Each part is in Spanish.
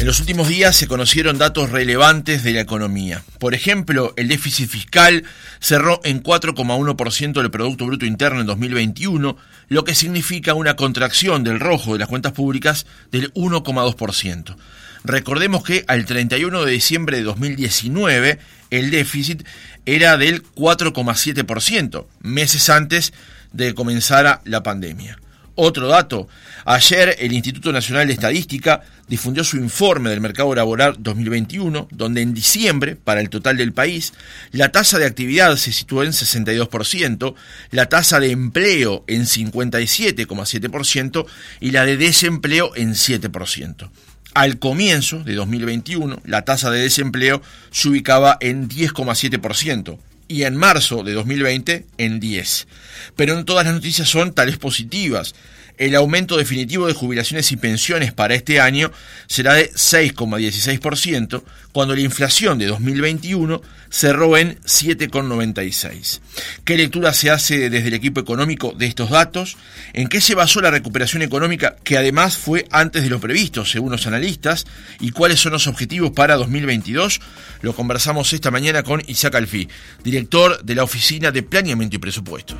En los últimos días se conocieron datos relevantes de la economía. Por ejemplo, el déficit fiscal cerró en 4,1% del Producto Bruto Interno en 2021, lo que significa una contracción del rojo de las cuentas públicas del 1,2%. Recordemos que al 31 de diciembre de 2019 el déficit era del 4,7%, meses antes de que comenzara la pandemia. Otro dato, ayer el Instituto Nacional de Estadística difundió su informe del mercado laboral 2021, donde en diciembre, para el total del país, la tasa de actividad se situó en 62%, la tasa de empleo en 57,7% y la de desempleo en 7%. Al comienzo de 2021, la tasa de desempleo se ubicaba en 10,7% y en marzo de 2020 en 10. Pero no todas las noticias son tales positivas el aumento definitivo de jubilaciones y pensiones para este año será de 6,16%, cuando la inflación de 2021 cerró en 7,96%. ¿Qué lectura se hace desde el equipo económico de estos datos? ¿En qué se basó la recuperación económica que además fue antes de lo previsto, según los analistas? ¿Y cuáles son los objetivos para 2022? Lo conversamos esta mañana con Isaac Alfi, director de la Oficina de Planeamiento y Presupuesto.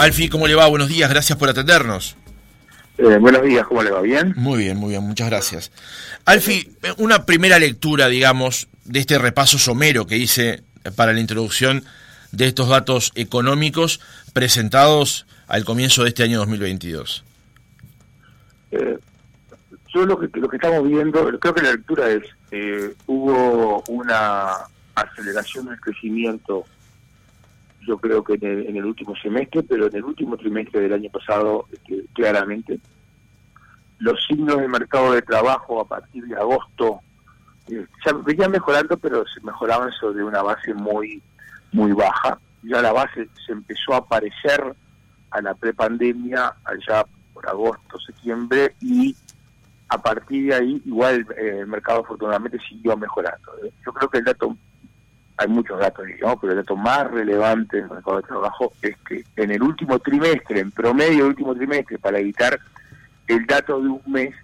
Alfi, ¿cómo le va? Buenos días, gracias por atendernos. Eh, buenos días, ¿cómo le va? ¿Bien? Muy bien, muy bien, muchas gracias. Alfi, una primera lectura, digamos, de este repaso somero que hice para la introducción de estos datos económicos presentados al comienzo de este año 2022. Eh, yo lo que, lo que estamos viendo, creo que la lectura es, eh, hubo una aceleración del crecimiento yo creo que en el, último semestre, pero en el último trimestre del año pasado, este, claramente. Los signos del mercado de trabajo a partir de agosto eh, ya venían mejorando, pero se mejoraban sobre una base muy, muy baja. Ya la base se empezó a aparecer a la prepandemia allá por agosto, septiembre, y a partir de ahí igual eh, el mercado afortunadamente siguió mejorando. Yo creo que el dato hay muchos datos, digamos, pero el dato más relevante del mercado de trabajo es que en el último trimestre, en promedio del último trimestre, para evitar el dato de un mes,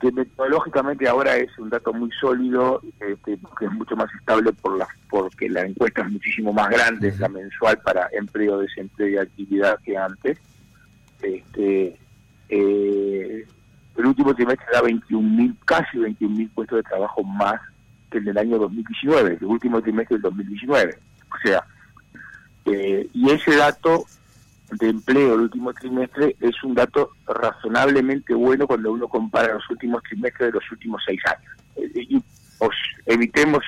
que metodológicamente ahora es un dato muy sólido, este, que es mucho más estable por la, porque la encuesta es muchísimo más grande, es la mensual para empleo, desempleo y actividad que antes. Este, eh, el último trimestre da 21 casi 21 mil puestos de trabajo más que el del año 2019, el último trimestre del 2019. O sea, eh, y ese dato de empleo del último trimestre es un dato razonablemente bueno cuando uno compara los últimos trimestres de los últimos seis años. Eh, y evitemos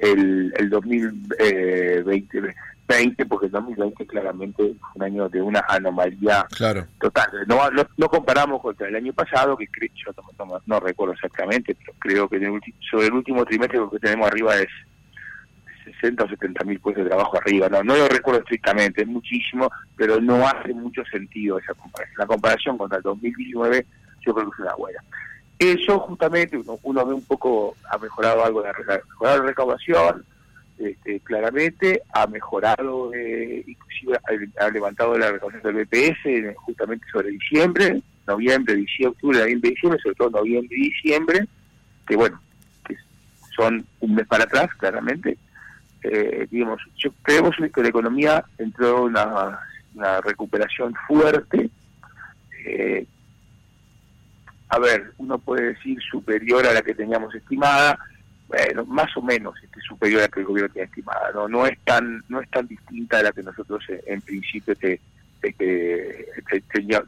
el, el 2020, 20, porque el 2020 claramente fue un año de una anomalía total. No, no, comparamos contra el año pasado, que creo, yo no, recuerdo exactamente, pero creo que el sobre el último trimestre lo que tenemos arriba es 60 o 70 mil puestos de trabajo arriba. No, no lo recuerdo estrictamente, es muchísimo, pero no hace mucho sentido esa comparación. La comparación contra el 2019 yo creo que es una buena. Eso justamente uno, uno ve un poco, ha mejorado algo, de la recaudación, este, claramente, ha mejorado, eh, inclusive ha, levantado la recaudación del BPS justamente sobre diciembre, noviembre, diciembre, octubre, noviembre, diciembre, sobre todo noviembre y diciembre, que bueno, que son un mes para atrás, claramente. Eh, digamos, yo creemos que la economía entró en una, una recuperación fuerte. Eh, a ver, uno puede decir superior a la que teníamos estimada, bueno, más o menos este, superior a la que el gobierno tiene estimada. No no es tan no es tan distinta a la que nosotros eh, en, principio te,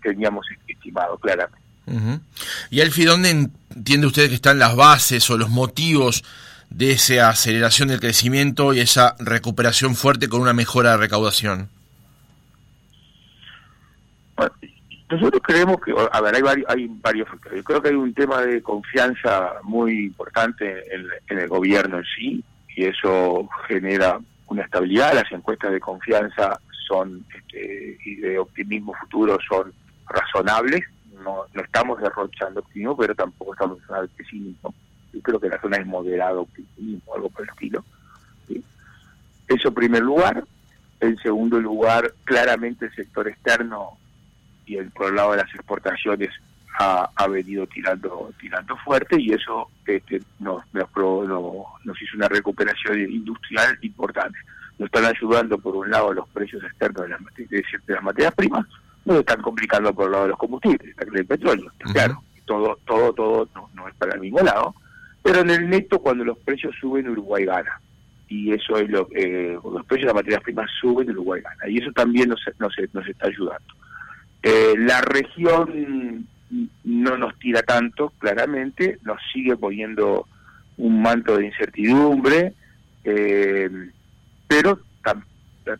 teníamos estimado, claramente. ¿Y Alfie, dónde entiende usted que están las bases o los motivos de esa aceleración del crecimiento y esa recuperación fuerte con una mejora de recaudación? Nosotros creemos que, a ver, hay varios, hay varios factores. Yo creo que hay un tema de confianza muy importante en, el gobierno en sí, y eso genera una estabilidad. Las encuestas de confianza son este, y de optimismo futuro son razonables. No, no estamos derrochando optimismo, pero tampoco estamos en pesimismo. Yo creo que la zona es moderado optimismo, algo por el estilo. Eso en primer lugar. En segundo lugar, claramente el sector externo y el, por el lado de las exportaciones ha, venido tirando tirando fuerte y eso este, nos, nos, nos hizo una recuperación industrial importante. Nos están ayudando por un lado los precios externos de las, de, las materias primas, nos están complicando por el lado de los combustibles, del petróleo, claro, todo todo todo no, es para el mismo lado, pero en el neto cuando los precios suben Uruguay gana y eso es lo eh, los precios de las materias primas suben Uruguay gana y eso también nos, nos, nos está ayudando. Eh, la región no nos tira tanto, claramente, nos sigue poniendo un manto de incertidumbre, eh, pero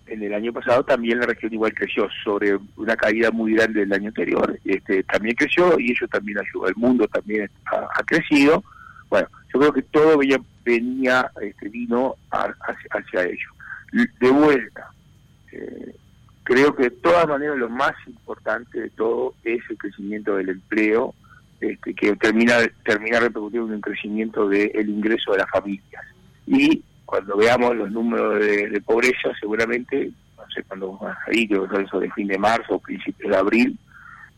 en el año pasado también la región igual creció sobre una caída muy grande del año anterior, este, también creció y eso también ayudó, el mundo también ha, crecido, bueno, yo creo que todo venía, venía este, vino hacia, hacia ello. De vuelta, eh, creo que de todas maneras lo más importante de todo es el crecimiento del empleo, este, que termina termina repercutiendo en un crecimiento del ingreso de las familias. Y cuando veamos los números de, pobreza, seguramente, no sé cuándo ahí, creo que eso de fin de marzo o principios de abril,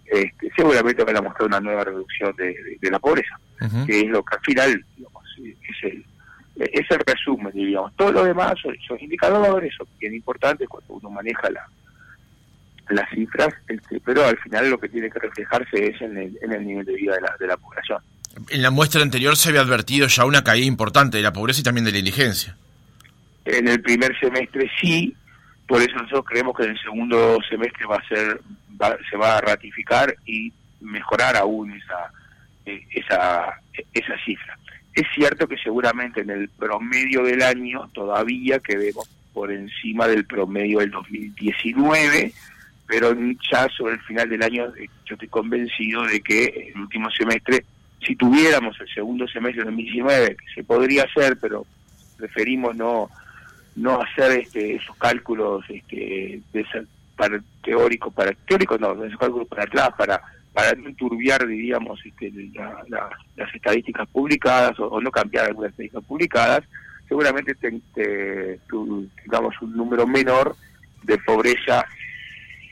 este, seguramente van a mostrar una nueva reducción de, la pobreza, que es lo que al final es el es el resumen, diríamos. Todo lo demás son, son indicadores, son bien importantes cuando uno maneja la, las cifras, este, pero al final lo que tiene que reflejarse es en el, en el nivel de vida de la, de la población. En la muestra anterior se había advertido ya una caída importante de la pobreza y también de la indigencia. En el primer semestre sí, por eso nosotros creemos que en el segundo semestre va a ser se va a ratificar y mejorar aún esa eh, esa esa cifra. Es cierto que seguramente en el promedio del año todavía quedemos por encima del promedio del 2019 pero ya sobre el final del año eh, yo estoy convencido de que el último semestre, si tuviéramos el segundo semestre de 2019, que se podría hacer, pero preferimos no no hacer este, esos cálculos este, de para teóricos, para teóricos no, esos cálculos para atrás, para para no enturbiar, diríamos, este, las estadísticas publicadas o, no cambiar algunas estadísticas publicadas, seguramente tengamos un número menor de pobreza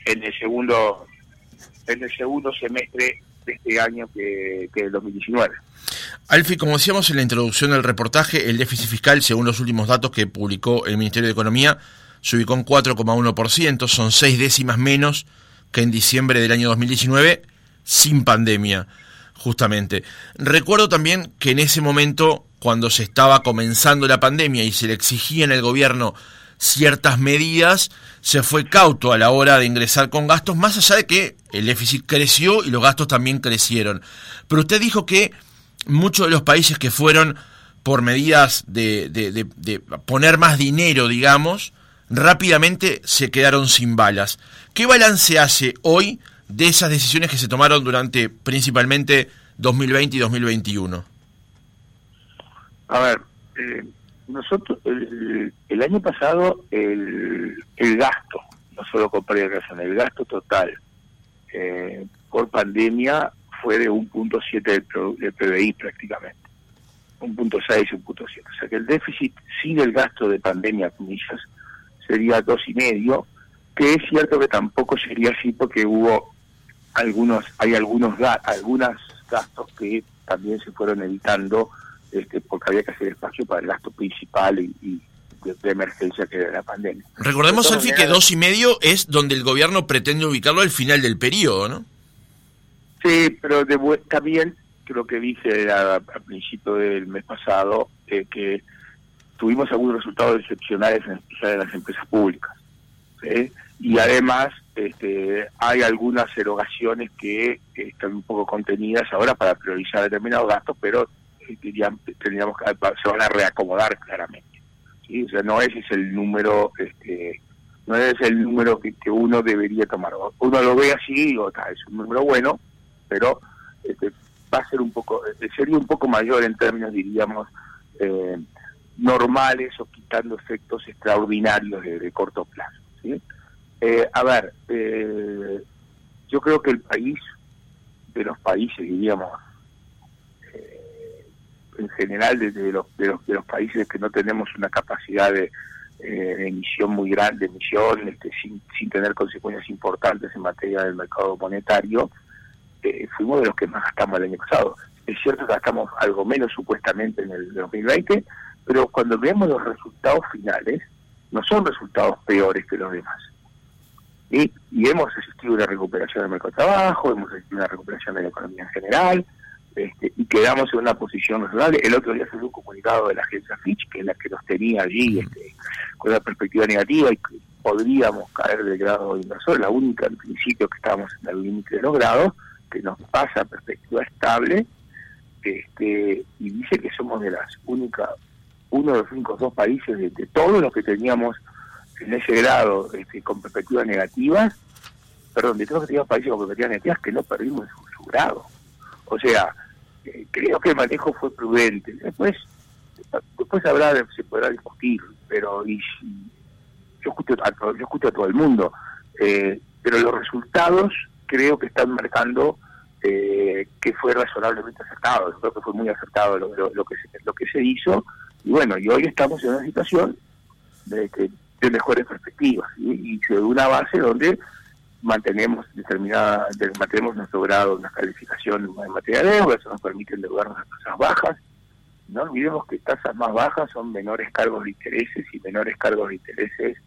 en el segundo en el segundo semestre de este año que, que el 2019. Alfi, como decíamos en la introducción del reportaje, el déficit fiscal, según los últimos datos que publicó el Ministerio de Economía, se ubicó en 4,1%, son seis décimas menos que en diciembre del año 2019, sin pandemia, justamente. Recuerdo también que en ese momento, cuando se estaba comenzando la pandemia y se le exigía en el gobierno ciertas medidas, se fue cauto a la hora de ingresar con gastos, más allá de que el déficit creció y los gastos también crecieron. Pero usted dijo que muchos de los países que fueron por medidas de, de, poner más dinero, digamos, rápidamente se quedaron sin balas. ¿Qué balance hace hoy de esas decisiones que se tomaron durante principalmente 2020 y 2021? A ver, eh, nosotros, el, el, año pasado, el, el gasto, no solo con razón, el gasto total eh, por pandemia fue de 1.7 del, del PBI prácticamente. 1.6 y 1.7. O sea que el déficit sin el gasto de pandemia, comillas, sería dos y medio, que es cierto que tampoco sería así porque hubo algunos, hay algunos algunos gastos que también se fueron evitando este, porque había que hacer espacio para el gasto principal y, de, emergencia que era la pandemia. Recordemos, Alfie, que dos y medio es donde el gobierno pretende ubicarlo al final del periodo, ¿no? Sí, pero de, también creo que dije a, principio del mes pasado eh, que tuvimos algunos resultados excepcionales en las empresas públicas. Y además este, hay algunas erogaciones que están un poco contenidas ahora para priorizar determinados gastos, pero tendríamos que se van a reacomodar claramente ¿sí? o sea no ese es el número este no es el número que, uno debería tomar uno lo ve así y digo es un número bueno pero este, va a ser un poco eh, sería un poco mayor en términos diríamos eh, normales o quitando efectos extraordinarios de, corto plazo. Eh, a ver yo creo que el país de los países diríamos en general de, los, de, los, de los países que no tenemos una capacidad de, eh, emisión muy grande, emisión este, sin, sin tener consecuencias importantes en materia del mercado monetario, eh, fuimos de los que más gastamos el año pasado. Es cierto que gastamos algo menos supuestamente en el 2020, pero cuando vemos los resultados finales, no son resultados peores que los demás. Y, y hemos asistido a una recuperación del mercado de trabajo, hemos asistido a una recuperación de la economía en general, este, y quedamos en una posición razonable. El otro día salió un comunicado de la agencia Fitch, que es la que nos tenía allí este, con una perspectiva negativa y que podríamos caer del grado de inversor, la única en principio que estábamos en el límite de los grados, que nos pasa a perspectiva estable, este, y dice que somos de las únicas, uno de los únicos dos países de, todos los que teníamos en ese grado este, con perspectivas negativas, perdón, de todos los que teníamos países con perspectivas negativas que no perdimos su grado. O sea, creo que el manejo fue prudente. Después después habrá, se podrá discutir, pero y, yo, escucho a, yo escucho a todo el mundo. Eh, pero los resultados creo que están marcando eh, que fue razonablemente acertado. Yo creo que fue muy acertado lo, que, se, lo que se hizo. Y bueno, y hoy estamos en una situación de, de mejores perspectivas y, y de una base donde mantenemos determinada, mantenemos nuestro grado, una calificación en materia de deuda, eso nos permite endeudarnos a tasas bajas. No olvidemos que tasas más bajas son menores cargos de intereses y menores cargos de intereses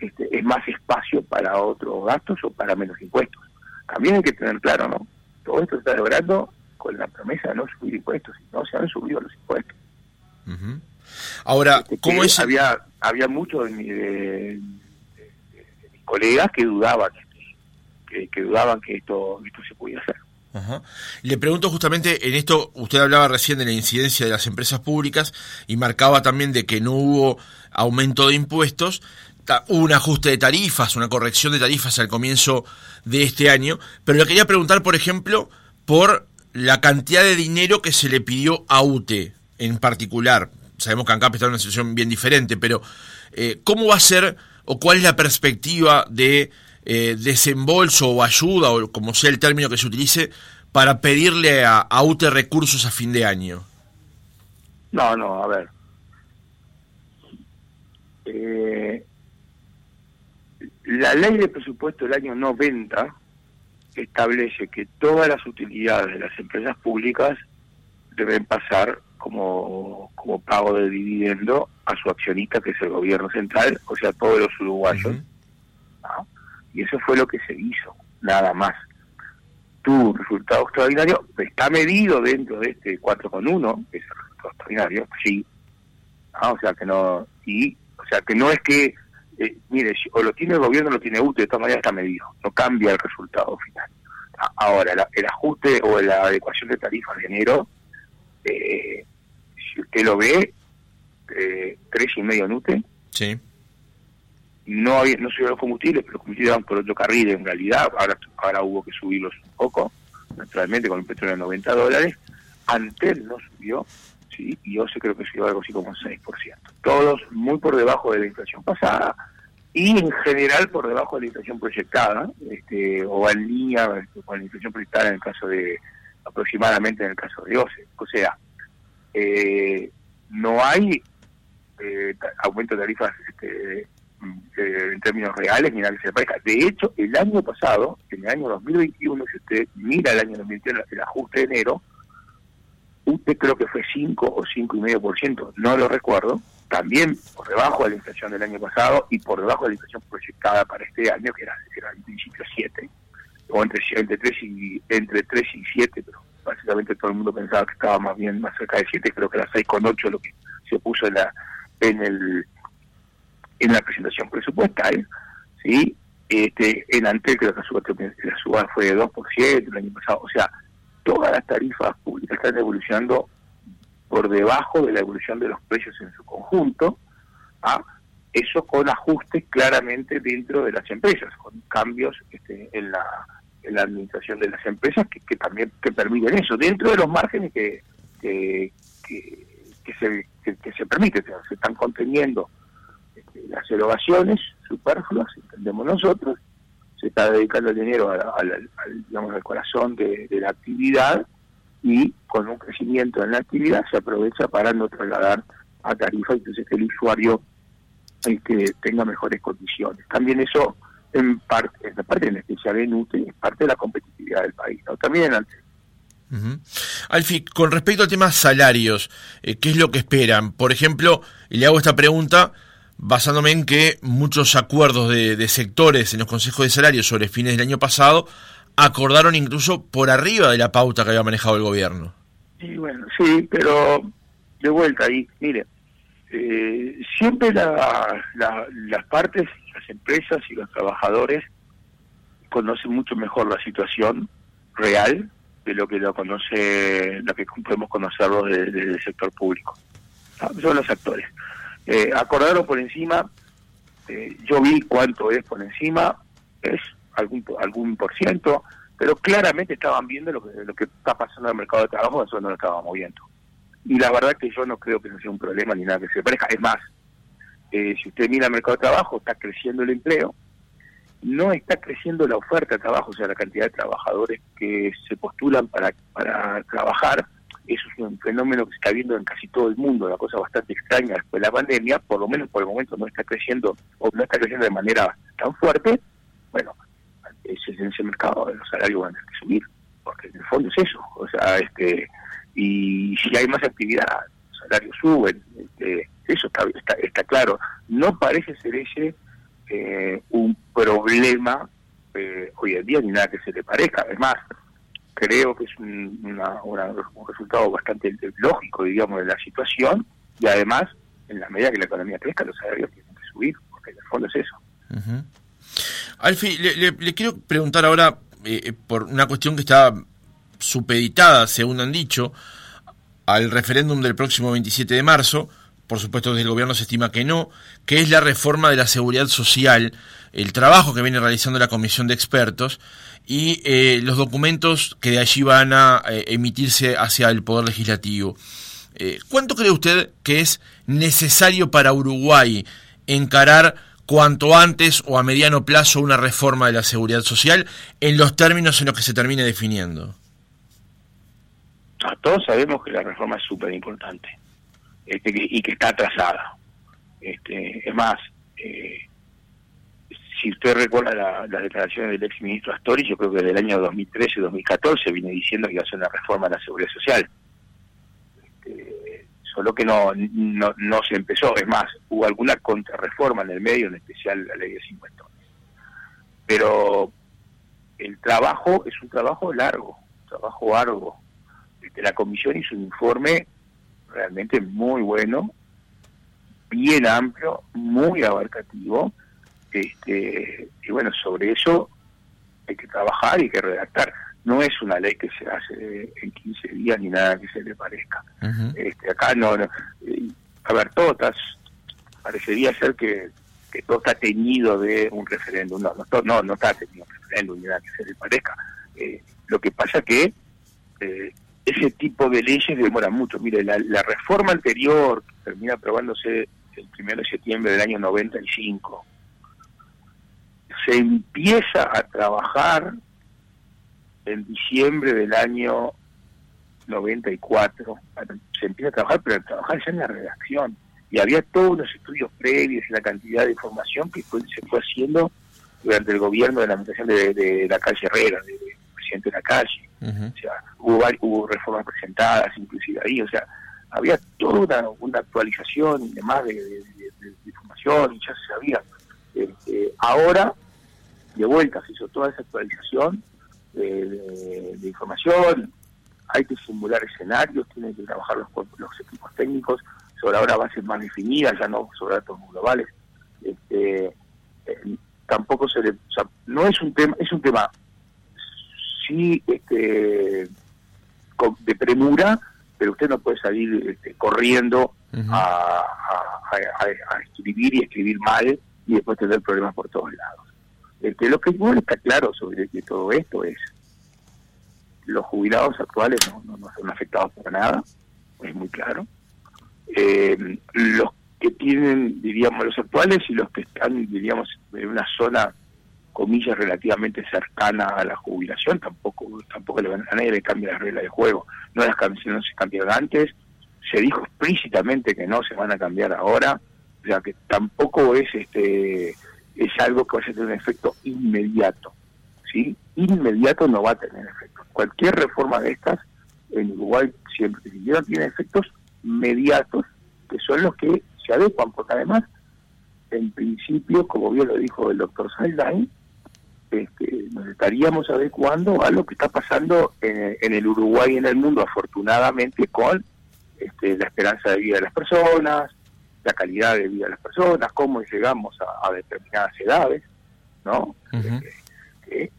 este, es más espacio para otros gastos o para menos impuestos. También hay que tener claro, ¿no? Todo esto se está logrando con la promesa de no subir impuestos y no se han subido los impuestos. Ahora, ¿cómo es? Había, había muchos de, de, mis colegas que dudaban que, dudaban que esto, se podía hacer. Le pregunto justamente en esto, usted hablaba recién de la incidencia de las empresas públicas y marcaba también de que no hubo aumento de impuestos, hubo un ajuste de tarifas, una corrección de tarifas al comienzo de este año, pero le quería preguntar, por ejemplo, por la cantidad de dinero que se le pidió a UTE en particular. Sabemos que ANCAP está en una situación bien diferente, pero eh, ¿cómo va a ser o cuál es la perspectiva de eh, desembolso o ayuda, o como sea el término que se utilice, para pedirle a, UTE recursos a fin de año? No, no, a ver. Eh, la ley de presupuesto del año 90 establece que todas las utilidades de las empresas públicas deben pasar como, como pago de dividendo a su accionista, que es el gobierno central, o sea, todos los uruguayos. Y eso fue lo que se hizo, nada más. Tu resultado extraordinario está medido dentro de este 4,1, que es el resultado extraordinario, sí. Ah, o sea que no, y, o sea que no es que, eh, mire, o lo tiene el gobierno o lo tiene UTE, de todas maneras está medido, no cambia el resultado final. Ahora, el ajuste o la adecuación de tarifas de enero, eh, si usted lo ve, eh, tres y medio en UTE, sí no había, no subieron los combustibles, pero los combustibles van por otro carril en realidad, ahora, ahora hubo que subirlos un poco, naturalmente con el petróleo a 90 dólares, Antel no subió, sí, y yo creo que subió algo así como un 6%. Todos muy por debajo de la inflación pasada y en general por debajo de la inflación proyectada, este, o en línea con la inflación proyectada en el caso de, aproximadamente en el caso de OCE. O sea, eh, no hay eh, aumento de tarifas este, eh, en términos reales ni nada que se parezca. De hecho, el año pasado, en el año 2021, si usted mira el año 2021, el ajuste de enero, usted creo que fue 5 o 5,5%, no lo recuerdo, también por debajo de la inflación del año pasado y por debajo de la inflación proyectada para este año, que era, era en principio 7, o entre, entre, 3 y, entre 3 y 7, pero básicamente todo el mundo pensaba que estaba más bien más cerca de 7, creo que era 6,8 lo que se puso en, la, en el en la presentación presupuestal, ¿sí? Este, en Antel creo que la suba, fue de 2% el año pasado, o sea, todas las tarifas públicas están evolucionando por debajo de la evolución de los precios en su conjunto, ¿ah? eso con ajustes claramente dentro de las empresas, con cambios este, en, la, en la administración de las empresas que, que también que permiten eso, dentro de los márgenes que, que, que, se, que, se permiten, se están conteniendo las erogaciones superfluas, entendemos nosotros, se está dedicando el dinero al, digamos, al corazón de, la actividad y con un crecimiento en la actividad se aprovecha para no trasladar a tarifa, entonces que el usuario que tenga mejores condiciones. También eso en parte, en parte en especial en UTE, es parte de la competitividad del país, ¿no? También antes. Alfi, con respecto al tema salarios, eh, ¿qué es lo que esperan? Por ejemplo, le hago esta pregunta basándome en que muchos acuerdos de, sectores en los consejos de salarios sobre fines del año pasado acordaron incluso por arriba de la pauta que había manejado el gobierno. Sí, bueno, sí, pero de vuelta ahí, mire, eh, siempre las partes, las empresas y los trabajadores conocen mucho mejor la situación real de lo que lo conoce, lo que podemos conocerlo del sector público. Ah, son los actores. Eh, acordaron por encima, eh, yo vi cuánto es por encima, es algún algún por ciento, pero claramente estaban viendo lo que, lo que está pasando en el mercado de trabajo, eso no lo estábamos viendo. Y la verdad que yo no creo que no sea un problema ni nada que se parezca. Es más, eh, si usted mira el mercado de trabajo, está creciendo el empleo, no está creciendo la oferta de trabajo, o sea, la cantidad de trabajadores que se postulan para, para trabajar. Eso es un fenómeno que se está viendo en casi todo el mundo, una cosa bastante extraña después de la pandemia, por lo menos por el momento no está creciendo o no está creciendo de manera tan fuerte. Bueno, ese, en ese mercado los salarios van a tener que subir, porque en el fondo es eso. O sea, este y si hay más actividad, los salarios suben. Este, eso está, está, está claro. No parece ser ese eh, un problema eh, hoy en día ni nada que se le parezca. Además, creo que es un, un resultado bastante lógico, digamos, de la situación y además, en la medida que la economía crezca, los salarios tienen que subir, porque el fondo es eso. Alfi, le, quiero preguntar ahora eh, por una cuestión que está supeditada, según han dicho, al referéndum del próximo 27 de marzo, por supuesto desde el gobierno se estima que no, que es la reforma de la seguridad social, el trabajo que viene realizando la comisión de expertos y eh, los documentos que de allí van a eh, emitirse hacia el Poder Legislativo. Eh, ¿Cuánto cree usted que es necesario para Uruguay encarar cuanto antes o a mediano plazo una reforma de la seguridad social en los términos en los que se termine definiendo? Todos sabemos que la reforma es súper importante este, y que está atrasada. Este, es más, si usted recuerda las declaraciones del ex ministro Astori, yo creo que desde el año 2013-2014 viene diciendo que iba a hacer una reforma a la seguridad social. Este, solo que no, no, no se empezó. Es más, hubo alguna contrarreforma en el medio, en especial la ley de 50. Pero el trabajo es un trabajo largo, un trabajo largo. Este, la comisión hizo un informe realmente muy bueno, bien amplio, muy abarcativo, este, y bueno, sobre eso hay que trabajar y hay que redactar. No es una ley que se hace en 15 días ni nada que se le parezca. este, acá no, eh, a ver, todo parecería ser que, que todo está teñido de un referéndum. No, no, no, no está teñido un referéndum ni nada que se le parezca. Eh, lo que pasa que eh, ese tipo de leyes demora mucho. Mire, la, reforma anterior, que termina aprobándose el 1 de septiembre del año 95, se empieza a trabajar en diciembre del año 94. Se empieza a trabajar, pero a trabajar ya en la redacción. Y había todos los estudios previos y la cantidad de información que se fue haciendo durante el gobierno de la administración de, la calle Herrera, del presidente de la calle. O sea, hubo, hubo reformas presentadas inclusive ahí, o sea, había toda una, actualización y demás de, información y ya se sabía. Este, ahora, de vuelta, se hizo toda esa actualización de, información, hay que simular escenarios, tienen que trabajar los, los equipos técnicos sobre ahora bases más definidas, ya no sobre datos globales. Este, eh, tampoco se le, o sea, no es un tema, es un tema sí este, de premura, pero usted no puede salir este, corriendo a, escribir y escribir mal y después tener problemas por todos lados. Este, lo que igual está claro sobre todo esto es los jubilados actuales no, no, son afectados por nada, es muy claro. Eh, los que tienen, diríamos, los actuales y los que están, diríamos, en una zona comillas relativamente cercana a la jubilación, tampoco tampoco a nadie le cambia las reglas de juego. No las no se cambiaron antes, se dijo explícitamente que no se van a cambiar ahora, o sea que tampoco es este es algo que va a tener un efecto inmediato. ¿sí? Inmediato no va a tener efecto. Cualquier reforma de estas en Uruguay siempre tiene efectos inmediatos que son los que se adecuan, porque además, en principio, como bien lo dijo el doctor Saldain, este, nos estaríamos adecuando a lo que está pasando en, el Uruguay y en el mundo, afortunadamente, con este, la esperanza de vida de las personas, la calidad de vida de las personas, cómo llegamos a, determinadas edades, ¿no? Este,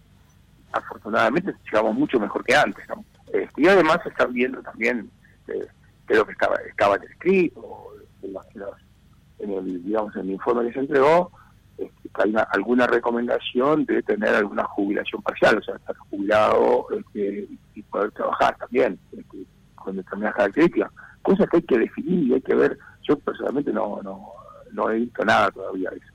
afortunadamente llegamos mucho mejor que antes, ¿no? Este, y además están viendo también este, que lo que estaba, estaba escrito, en, el, digamos, en el informe que se entregó, este, que hay alguna recomendación de tener alguna jubilación parcial, o sea, estar jubilado este, y poder trabajar también este, con determinadas características, cosas que hay que definir y hay que ver. Yo personalmente no, no, no he visto nada todavía de eso.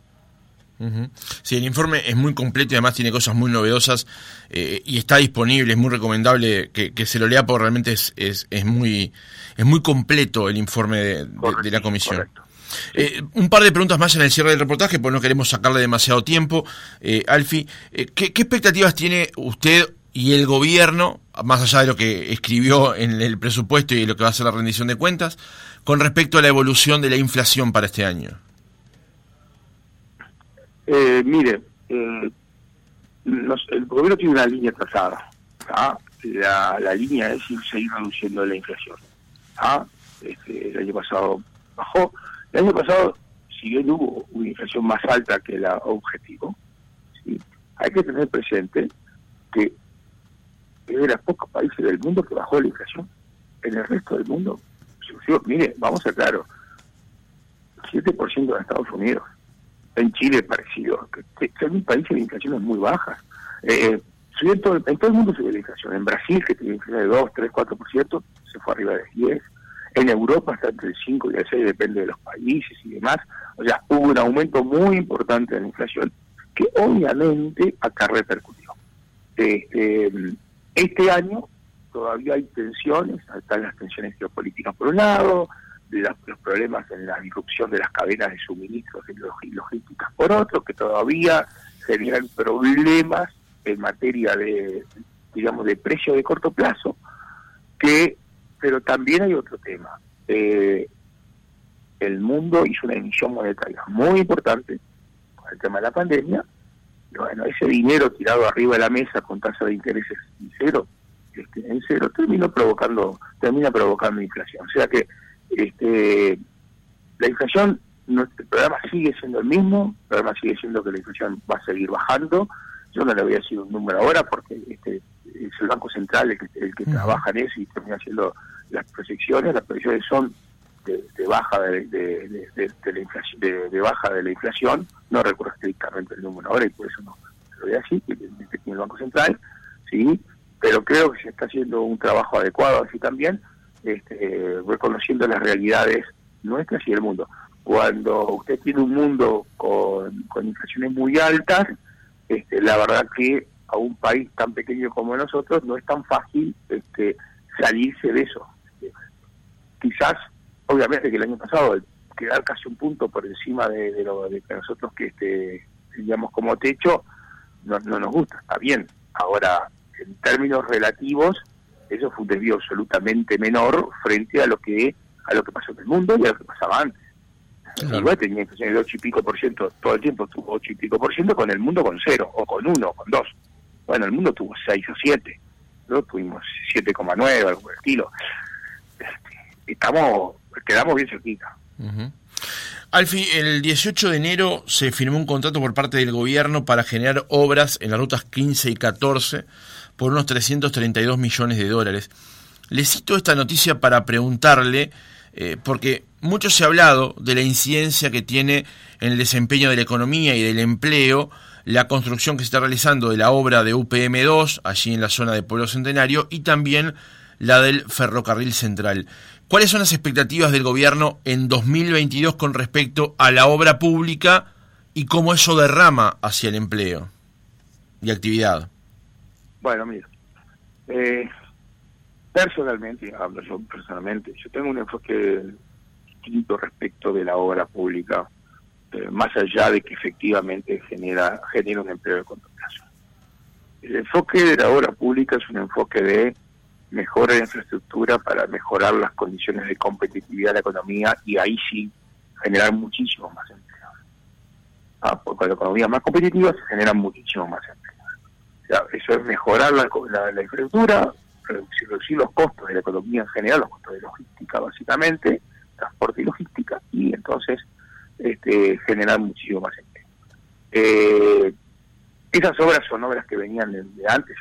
Sí, el informe es muy completo y además tiene cosas muy novedosas eh, y está disponible, es muy recomendable que, se lo lea porque realmente es, es, es, muy, es muy completo el informe de, la comisión. Eh, un par de preguntas más en el cierre del reportaje, porque no queremos sacarle demasiado tiempo. Eh, Alfi, eh, ¿qué, ¿qué expectativas tiene usted y el gobierno, más allá de lo que escribió en el presupuesto y lo que va a ser la rendición de cuentas, con respecto a la evolución de la inflación para este año? Eh, mire, eh, el gobierno tiene una línea trazada. La, la, línea es seguir reduciendo la inflación. Este, el año pasado bajó. El año pasado, si bien hubo una inflación más alta que la objetivo, hay que tener presente que es de los pocos países del mundo que bajó la inflación. En el resto del mundo, mire, vamos a ser claros, 7% de Estados Unidos, en Chile parecido, que, que un país de inflación muy baja. Eh, eh en, todo, en el mundo se la inflación. En Brasil, que tiene inflación de 2, 3, 4%, se fue arriba de 10. En Europa está entre el 5 y el 6, depende de los países y demás. O sea, hubo un aumento muy importante de la inflación que obviamente acá repercutió. Este, este año todavía hay tensiones, están las tensiones geopolíticas por un lado, los problemas en la disrupción de las cadenas de suministros y logísticas por otro, que todavía generan problemas en materia de, digamos, de precio de corto plazo, que pero también hay otro tema. Eh, el mundo hizo una emisión monetaria muy importante con el tema de la pandemia, y bueno, ese dinero tirado arriba de la mesa con tasa de intereses cero, este, en cero, terminó provocando, termina provocando inflación. O sea que este, la inflación, el programa sigue siendo el mismo, el programa sigue siendo que la inflación va a seguir bajando. Yo no le voy a decir un número ahora porque este, es el Banco Central el que, el que trabaja en eso y termina haciendo las proyecciones. Las proyecciones son de, baja de, la inflación, de, baja de la inflación. No recuerdo estrictamente el número ahora y por eso no lo voy a decir, que, tiene el Banco Central, sí, pero creo que se está haciendo un trabajo adecuado así también este, reconociendo las realidades nuestras y del mundo. Cuando usted tiene un mundo con, con inflaciones muy altas, este, la verdad que a un país tan pequeño como nosotros no es tan fácil este, salirse de eso. quizás, obviamente que el año pasado quedar casi un punto por encima de, lo de que nosotros que este, teníamos como techo, no, no nos gusta, está bien. Ahora, en términos relativos, eso fue un desvío absolutamente menor frente a lo que a lo que pasó en el mundo y a lo que pasaba antes. Igual tenía inflación de 8 y pico por ciento, todo el tiempo tuvo 8 y pico por ciento con el mundo con cero, o con uno, con dos. Bueno, el mundo tuvo 6 o 7, nosotros tuvimos 7,9, algo por el estilo. Este, estamos, quedamos bien cerquita. Alfi, el 18 de enero se firmó un contrato por parte del gobierno para generar obras en las rutas 15 y 14 por unos 332 millones de dólares. Le cito esta noticia para preguntarle, eh, porque mucho se ha hablado de la incidencia que tiene en el desempeño de la economía y del empleo la construcción que se está realizando de la obra de UPM2, allí en la zona de Pueblo Centenario, y también la del Ferrocarril Central. ¿Cuáles son las expectativas del gobierno en 2022 con respecto a la obra pública y cómo eso derrama hacia el empleo y actividad? Bueno, mira, eh, personalmente, hablo yo personalmente, yo tengo un enfoque distinto respecto de la obra pública eh, más allá de que efectivamente genera, un empleo de corto plazo. El enfoque de la obra pública es un enfoque de mejora de infraestructura para mejorar las condiciones de competitividad de la economía y ahí sí generar muchísimos más empleos. Ah, porque con la economía más competitiva se generan muchísimos más empleos. Eso es mejorar la, la, infraestructura, reducir, reducir, los costos de la economía en general, los costos de logística básicamente, transporte y logística, y entonces este, generar muchísimo más empleo. Eh, esas obras son obras que venían de, antes,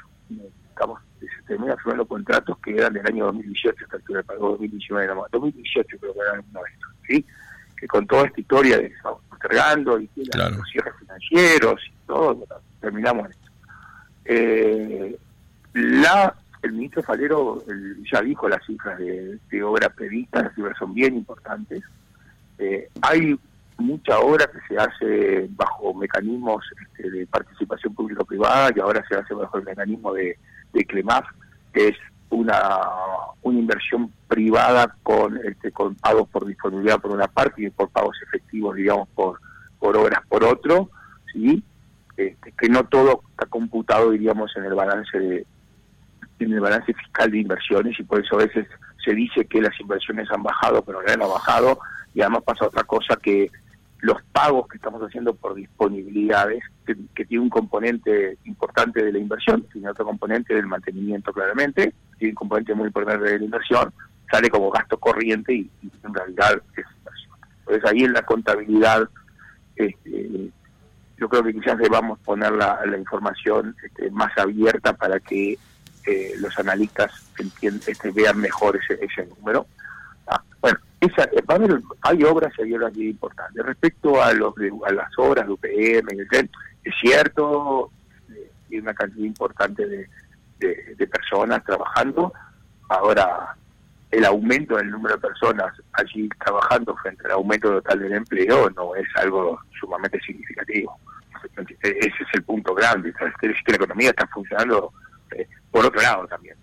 estamos, se terminan firmando contratos que eran del año 2018, esta altura del 2019, 2018 creo que eran de estos, ¿sí? que con toda esta historia de estamos postergando y los cierres financieros y todo, terminamos en esto. Eh, la, el ministro Falero ya dijo las cifras de, de obra prevista, las cifras son bien importantes. Eh, hay mucha obra que se hace bajo mecanismos este, de participación público-privada y ahora se hace bajo el mecanismo de, de CLEMAF, que es una, una inversión privada con este, con pagos por disponibilidad por una parte y por pagos efectivos, digamos, por, por obras por otro, ¿sí? Este, que no todo está computado, diríamos, en el balance de, en el balance fiscal de inversiones y por eso a veces se dice que las inversiones han bajado, pero no han bajado y además pasa otra cosa que los pagos que estamos haciendo por disponibilidades, que, tiene un componente importante de la inversión, tiene otro componente del mantenimiento claramente, tiene un componente muy importante de la inversión, sale como gasto corriente y, en realidad es inversión. Entonces ahí en la contabilidad, este, yo creo que quizás debamos poner la, la este, más abierta para que eh, los analistas este, vean mejor ese, ese número. Ah, bueno, esa, hay obras y hay obras muy importantes. Respecto a los a las obras de UPM, es cierto, eh, hay una cantidad importante de, personas trabajando. Ahora, el aumento del número de personas allí trabajando frente al aumento total del empleo no es algo sumamente significativo. Ese es el punto grande. que la economía está funcionando eh, por otro lado también,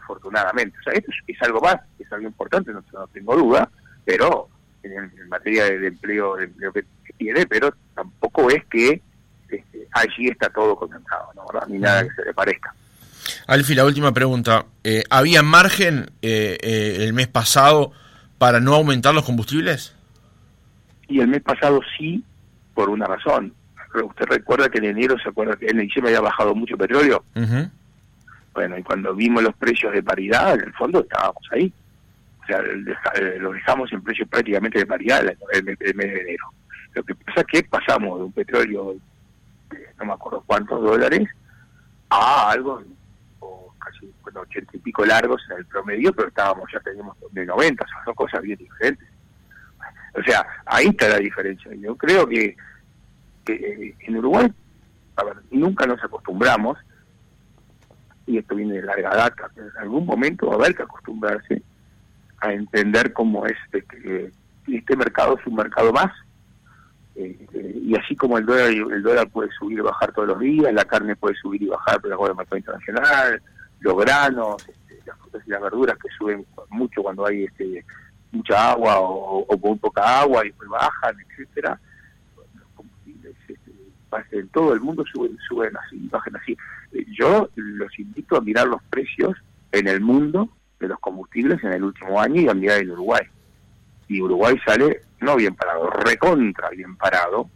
afortunadamente. O sea, esto es, algo más, es algo importante, no, tengo duda, pero en, materia de, empleo, de empleo que, tiene, pero tampoco es que este, allí está todo concentrado, ¿no? ni nada que se le parezca. Alfi, la última pregunta. Eh, ¿Había margen eh, el mes pasado para no aumentar los combustibles? Y el mes pasado sí, por una razón. Usted recuerda que en enero, ¿se acuerda que en diciembre había bajado mucho petróleo? Bueno, y cuando vimos los precios de paridad, en el fondo estábamos ahí. O sea, eh, lo dejamos en precios prácticamente de paridad el, mes de enero. Lo que pasa es que pasamos de un petróleo de no me acuerdo cuántos dólares a algo casi bueno, ochenta y pico largos en el promedio, pero estábamos ya teníamos de 90, son dos cosas bien diferentes. O sea, ahí está la diferencia. Yo creo que que en Uruguay, nunca nos acostumbramos, y esto viene de larga data, en algún momento va a haber que acostumbrarse a entender cómo es este, este mercado es un mercado más, eh, y así como el dólar el dólar puede subir y bajar todos los días, la carne puede subir y bajar por el mercado internacional, los granos, este, las frutas y las verduras que suben mucho cuando hay este mucha agua o, o muy poca agua y pues bajan, etcétera en todo el mundo suben, suben así, bajan así. Eh, yo los invito a mirar los precios en el mundo de los combustibles en el último año y a mirar en Uruguay. Y Uruguay sale no bien parado, recontra bien parado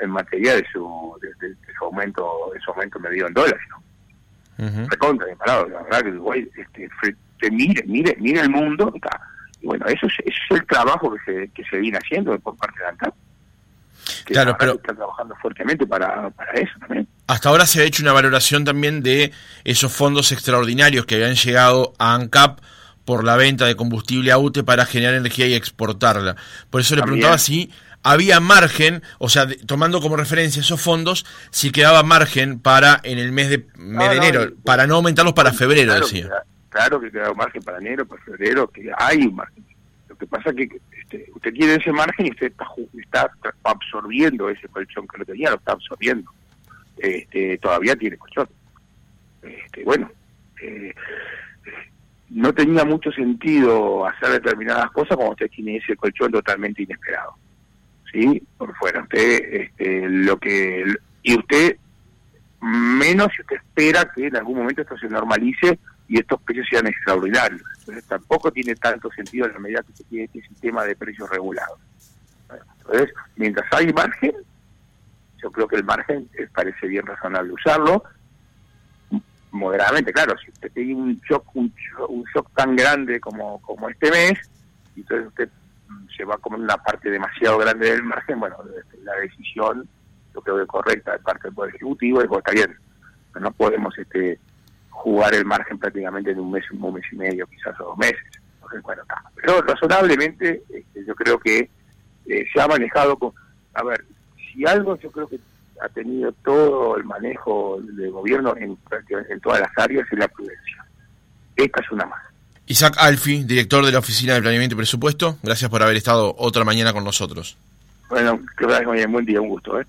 en materia de su, de, su aumento, de su aumento medido en dólares, ¿no? Recontra bien parado, la verdad que Uruguay este, mire, mire, mire el mundo, y bueno, eso es, eso es el trabajo que se, que se viene haciendo por parte de ANTAP claro, pero está trabajando fuertemente para, para eso también. Hasta ahora se ha hecho una valoración también de esos fondos extraordinarios que habían llegado a ANCAP por la venta de combustible a UTE para generar energía y exportarla. Por eso le preguntaba si había margen, o sea, tomando como referencia esos fondos, si quedaba margen para en el mes de, enero, para no aumentarlos para febrero, decía. claro que quedaba margen para enero, para febrero, que hay un margen. Lo que pasa es que este, usted tiene ese margen y usted está, está absorbiendo ese colchón que no tenía, lo está absorbiendo. Este, todavía tiene colchón. Este, bueno, eh, no tenía mucho sentido hacer determinadas cosas cuando usted tiene ese colchón totalmente inesperado. ¿Sí? Por fuera. Usted, este, lo que. Y usted, menos si usted espera que en algún momento esto se normalice y estos precios sean extraordinarios. Entonces tampoco tiene tanto sentido en la medida que se tiene este sistema de precios regulados. Entonces, mientras hay margen, yo creo que el margen eh, parece bien razonable usarlo moderadamente. Claro, si usted tiene un shock, un shock, tan grande como, como este mes, entonces usted se va a comer una parte demasiado grande del margen, bueno, la decisión, yo creo que correcta de parte del Poder Ejecutivo es, está bien, no podemos este jugar el margen prácticamente en un mes, un mes y medio, quizás o dos meses. bueno, Pero razonablemente este, yo creo que eh, se ha manejado. A ver, si algo yo creo que ha tenido todo el manejo del gobierno en, en todas las áreas es la prudencia. Esta es una más. Isaac Alfi, director de la Oficina de Planeamiento y Presupuesto, gracias por haber estado otra mañana con nosotros. Bueno, que vaya buen día, un gusto. ¿eh?